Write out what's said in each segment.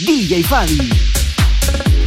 DJ Fabi.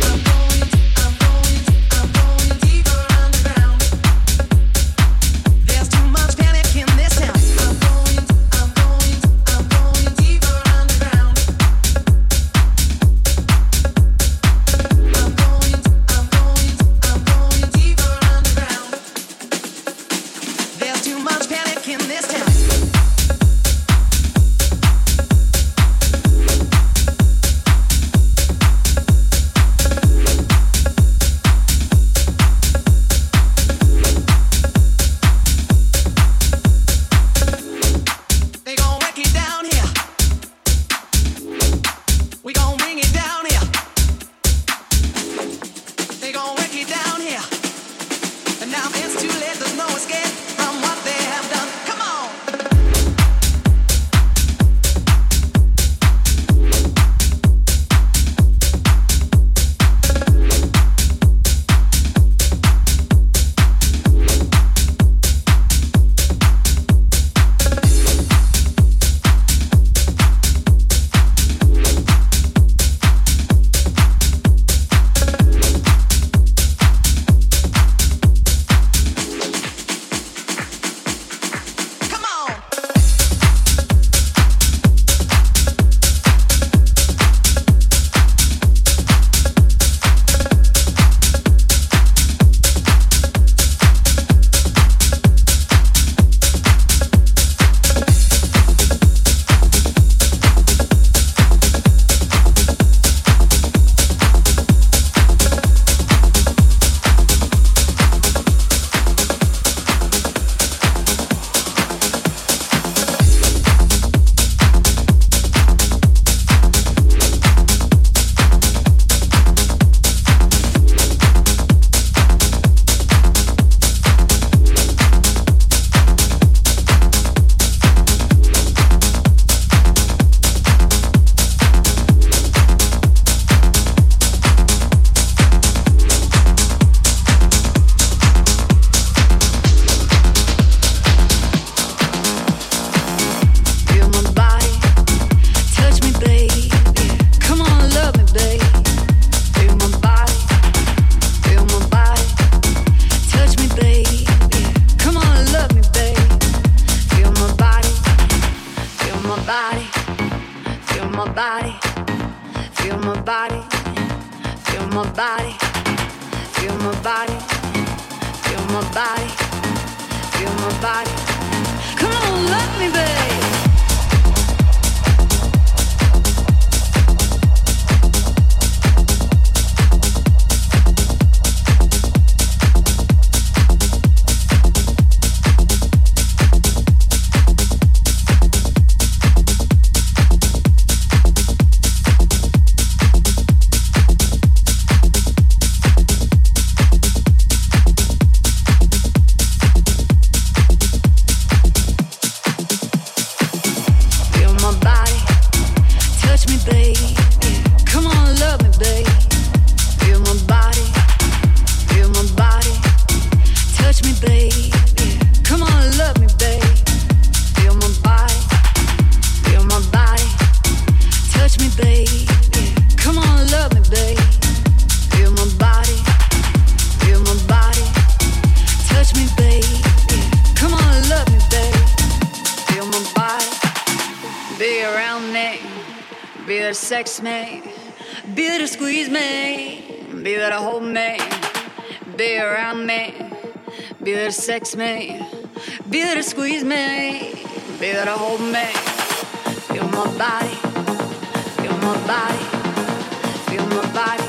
Me, be there to squeeze me, be there to hold me, be around me, be there to sex me, be there to squeeze me, be there to hold me. Feel my body, feel my body, feel my body,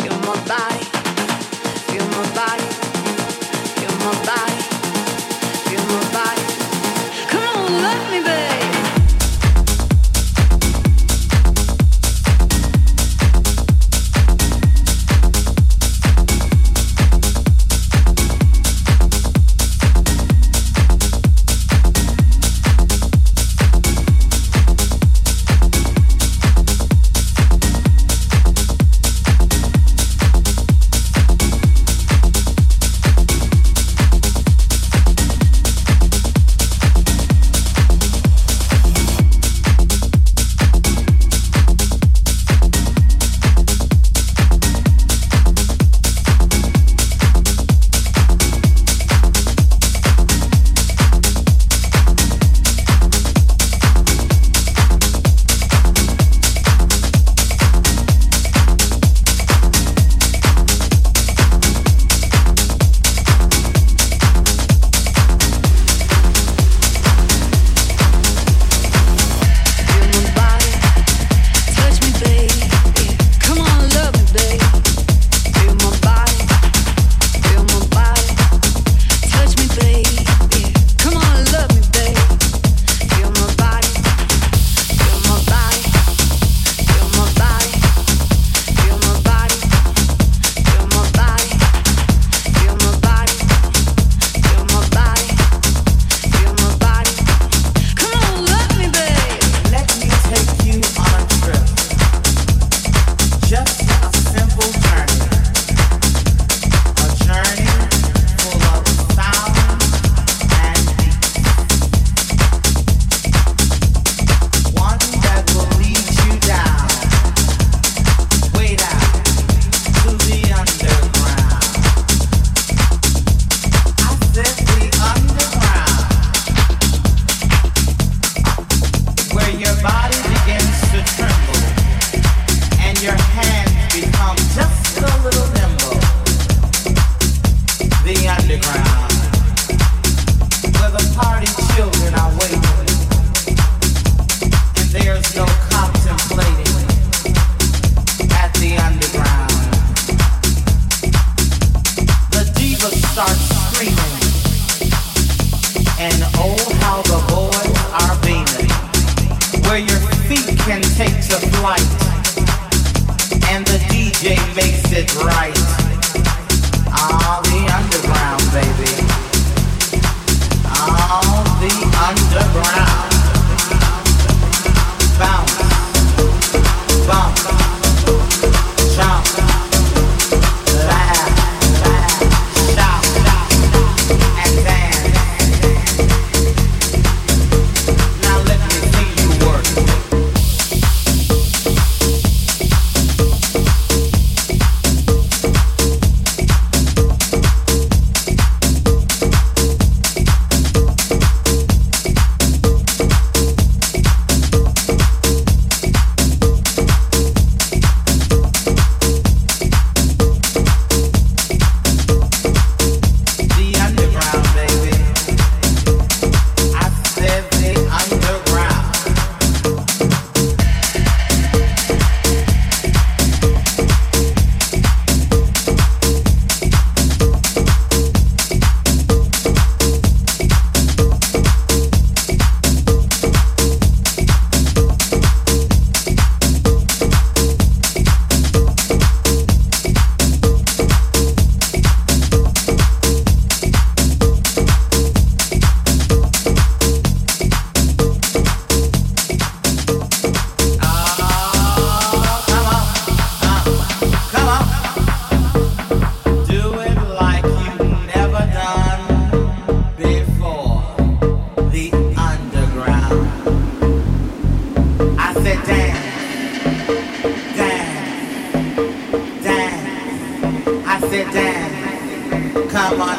feel my body, feel my body, feel my body,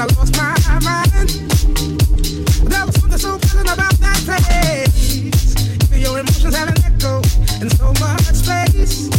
and I lost my mind. There was something so pleasant about that place. Your emotions had an echo in so much space.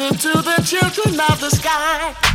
answer to the children of the sky.